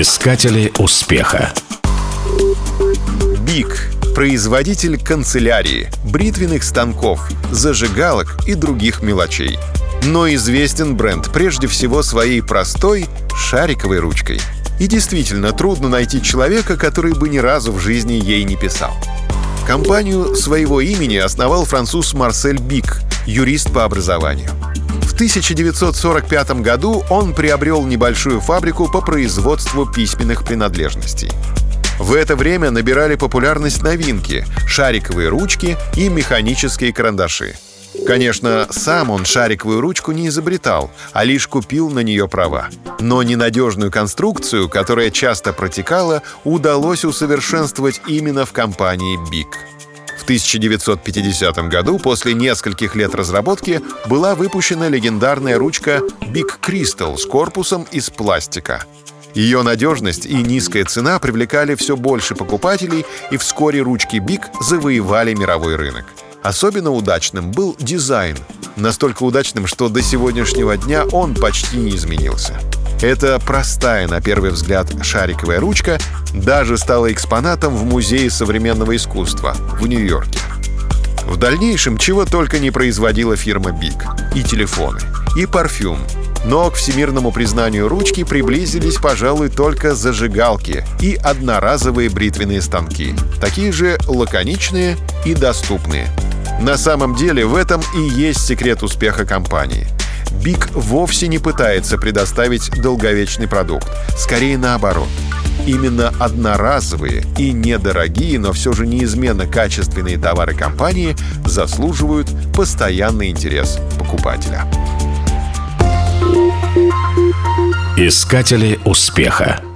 Искатели успеха. Биг – производитель канцелярии, бритвенных станков, зажигалок и других мелочей. Но известен бренд прежде всего своей простой шариковой ручкой. И действительно трудно найти человека, который бы ни разу в жизни ей не писал. Компанию своего имени основал француз Марсель Бик, юрист по образованию. 1945 году он приобрел небольшую фабрику по производству письменных принадлежностей. В это время набирали популярность новинки — шариковые ручки и механические карандаши. Конечно, сам он шариковую ручку не изобретал, а лишь купил на нее права. Но ненадежную конструкцию, которая часто протекала, удалось усовершенствовать именно в компании «Биг». 1950 году, после нескольких лет разработки, была выпущена легендарная ручка Big Crystal с корпусом из пластика. Ее надежность и низкая цена привлекали все больше покупателей, и вскоре ручки Big завоевали мировой рынок. Особенно удачным был дизайн. Настолько удачным, что до сегодняшнего дня он почти не изменился. Эта простая, на первый взгляд, шариковая ручка даже стала экспонатом в Музее современного искусства в Нью-Йорке. В дальнейшем чего только не производила фирма Big. И телефоны, и парфюм. Но к всемирному признанию ручки приблизились, пожалуй, только зажигалки и одноразовые бритвенные станки. Такие же лаконичные и доступные. На самом деле в этом и есть секрет успеха компании – Биг вовсе не пытается предоставить долговечный продукт. Скорее наоборот. Именно одноразовые и недорогие, но все же неизменно качественные товары компании заслуживают постоянный интерес покупателя. Искатели успеха.